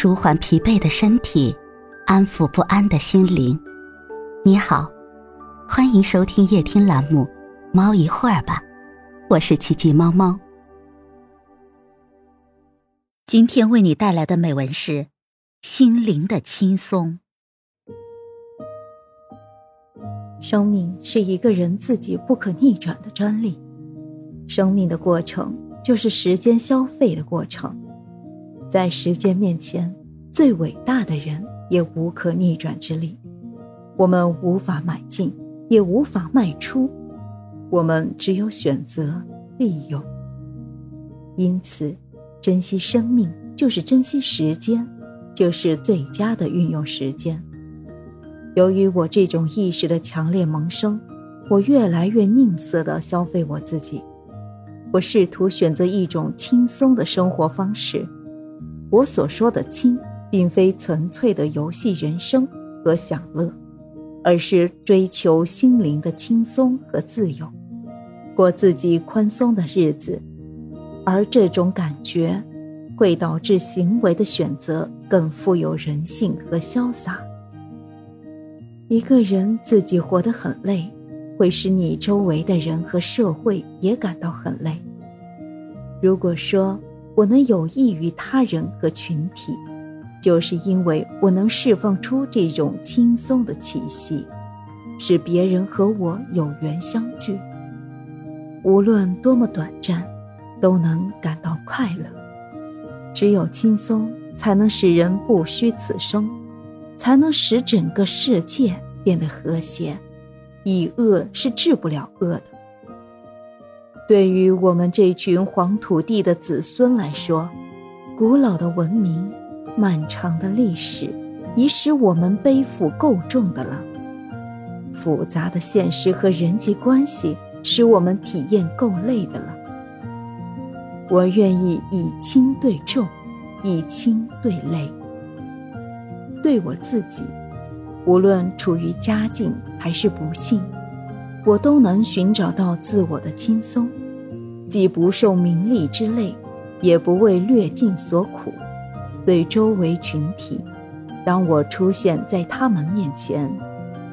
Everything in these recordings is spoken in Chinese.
舒缓疲惫的身体，安抚不安的心灵。你好，欢迎收听夜听栏目《猫一会儿吧》，我是奇迹猫猫。今天为你带来的美文是《心灵的轻松》。生命是一个人自己不可逆转的专利，生命的过程就是时间消费的过程。在时间面前，最伟大的人也无可逆转之力。我们无法买进，也无法卖出，我们只有选择利用。因此，珍惜生命就是珍惜时间，就是最佳的运用时间。由于我这种意识的强烈萌生，我越来越吝啬地消费我自己。我试图选择一种轻松的生活方式。我所说的“轻”，并非纯粹的游戏人生和享乐，而是追求心灵的轻松和自由，过自己宽松的日子。而这种感觉，会导致行为的选择更富有人性和潇洒。一个人自己活得很累，会使你周围的人和社会也感到很累。如果说，我能有益于他人和群体，就是因为我能释放出这种轻松的气息，使别人和我有缘相聚。无论多么短暂，都能感到快乐。只有轻松，才能使人不虚此生，才能使整个世界变得和谐。以恶是治不了恶的。对于我们这群黄土地的子孙来说，古老的文明、漫长的历史，已使我们背负够重的了。复杂的现实和人际关系，使我们体验够累的了。我愿意以轻对重，以轻对累。对我自己，无论处于佳境还是不幸。我都能寻找到自我的轻松，既不受名利之累，也不为略尽所苦。对周围群体，当我出现在他们面前，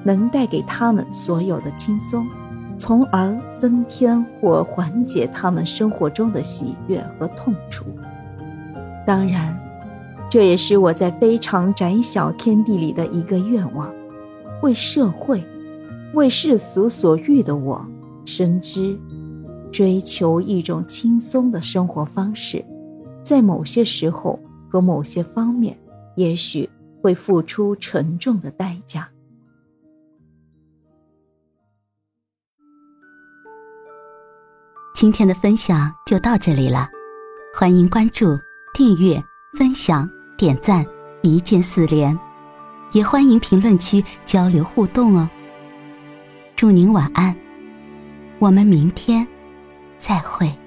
能带给他们所有的轻松，从而增添或缓解他们生活中的喜悦和痛楚。当然，这也是我在非常窄小天地里的一个愿望：为社会。为世俗所欲的我，深知，追求一种轻松的生活方式，在某些时候和某些方面，也许会付出沉重的代价。今天的分享就到这里了，欢迎关注、订阅、分享、点赞，一键四连，也欢迎评论区交流互动哦。祝您晚安，我们明天再会。